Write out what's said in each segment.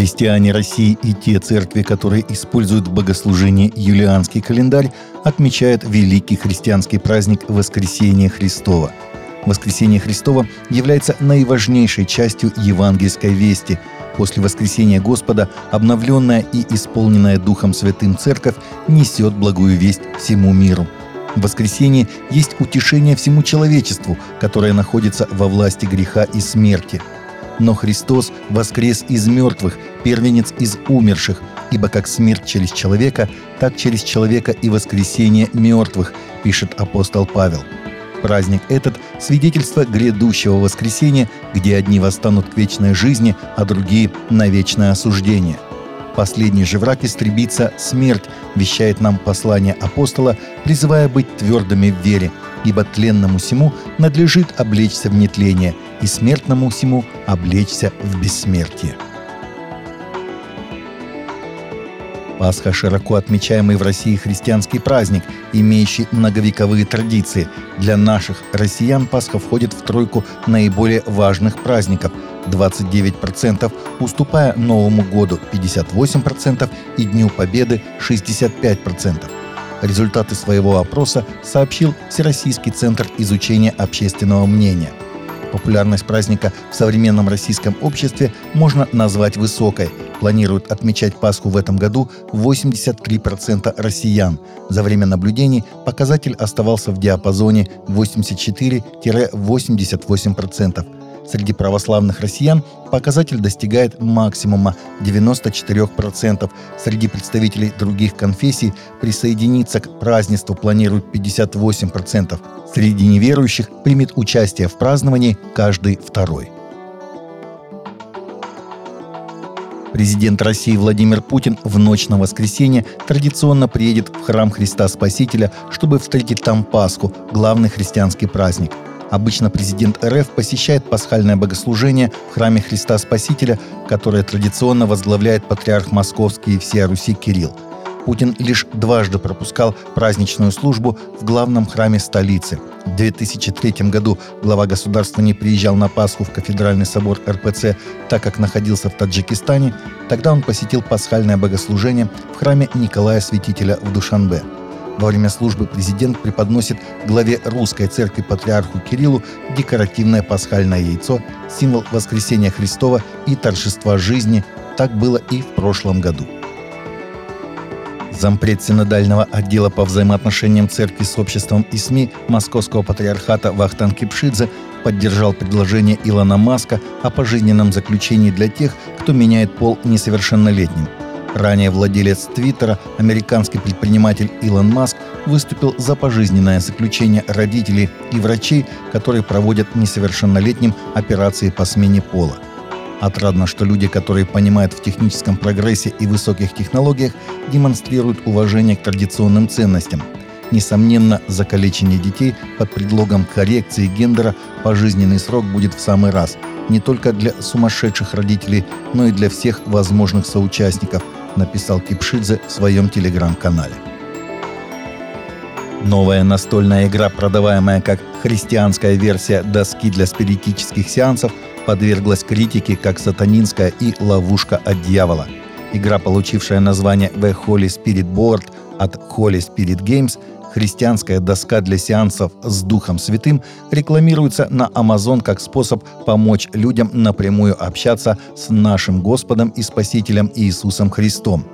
Христиане России и те церкви, которые используют в богослужении юлианский календарь, отмечают великий христианский праздник Воскресения Христова. Воскресение Христова является наиважнейшей частью евангельской вести. После воскресения Господа обновленная и исполненная Духом Святым Церковь несет благую весть всему миру – Воскресение есть утешение всему человечеству, которое находится во власти греха и смерти. Но Христос воскрес из мертвых, первенец из умерших, ибо как смерть через человека, так через человека и воскресение мертвых, пишет апостол Павел. Праздник этот – свидетельство грядущего воскресения, где одни восстанут к вечной жизни, а другие – на вечное осуждение – Последний же враг истребится смерть, вещает нам послание апостола, призывая быть твердыми в вере, ибо тленному всему надлежит облечься в нетление, и смертному всему облечься в бессмертие. Пасха – широко отмечаемый в России христианский праздник, имеющий многовековые традиции. Для наших россиян Пасха входит в тройку наиболее важных праздников – 29%, уступая Новому году 58% и Дню Победы 65%. Результаты своего опроса сообщил Всероссийский центр изучения общественного мнения. Популярность праздника в современном российском обществе можно назвать высокой. Планируют отмечать Пасху в этом году 83% россиян. За время наблюдений показатель оставался в диапазоне 84-88%. Среди православных россиян показатель достигает максимума 94%. Среди представителей других конфессий присоединиться к празднеству планируют 58%. Среди неверующих примет участие в праздновании каждый второй. Президент России Владимир Путин в ночь на воскресенье традиционно приедет в храм Христа Спасителя, чтобы встретить там Пасху, главный христианский праздник – Обычно президент РФ посещает пасхальное богослужение в храме Христа Спасителя, которое традиционно возглавляет патриарх Московский и всея Руси Кирилл. Путин лишь дважды пропускал праздничную службу в главном храме столицы. В 2003 году глава государства не приезжал на Пасху в кафедральный собор РПЦ, так как находился в Таджикистане. Тогда он посетил пасхальное богослужение в храме Николая Святителя в Душанбе. Во время службы президент преподносит главе русской церкви патриарху Кириллу декоративное пасхальное яйцо, символ воскресения Христова и торжества жизни. Так было и в прошлом году. Зампред синодального отдела по взаимоотношениям церкви с обществом и СМИ Московского патриархата Вахтан Кипшидзе поддержал предложение Илона Маска о пожизненном заключении для тех, кто меняет пол несовершеннолетним – Ранее владелец Твиттера, американский предприниматель Илон Маск, выступил за пожизненное заключение родителей и врачей, которые проводят несовершеннолетним операции по смене пола. Отрадно, что люди, которые понимают в техническом прогрессе и высоких технологиях, демонстрируют уважение к традиционным ценностям. Несомненно, закалечение детей под предлогом коррекции гендера пожизненный срок будет в самый раз – не только для сумасшедших родителей, но и для всех возможных соучастников – написал Кипшидзе в своем телеграм-канале. Новая настольная игра, продаваемая как христианская версия доски для спиритических сеансов, подверглась критике как сатанинская и ловушка от дьявола. Игра, получившая название The Holy Spirit Board от Holy Spirit Games, Христианская доска для сеансов с Духом Святым рекламируется на Amazon как способ помочь людям напрямую общаться с нашим Господом и Спасителем Иисусом Христом.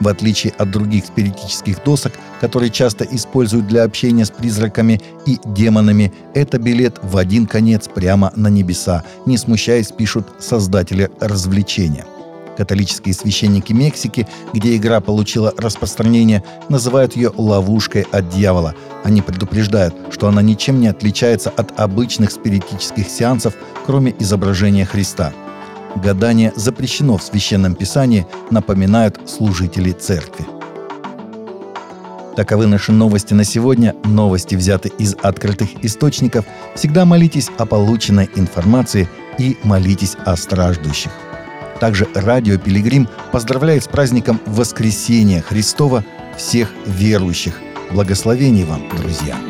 В отличие от других спиритических досок, которые часто используют для общения с призраками и демонами, это билет в один конец прямо на небеса, не смущаясь, пишут создатели развлечения – Католические священники Мексики, где игра получила распространение, называют ее ловушкой от дьявола. Они предупреждают, что она ничем не отличается от обычных спиритических сеансов, кроме изображения Христа. Гадание запрещено в Священном Писании, напоминают служители церкви. Таковы наши новости на сегодня. Новости взяты из открытых источников. Всегда молитесь о полученной информации и молитесь о страждущих. Также радио «Пилигрим» поздравляет с праздником Воскресения Христова всех верующих. Благословений вам, друзья!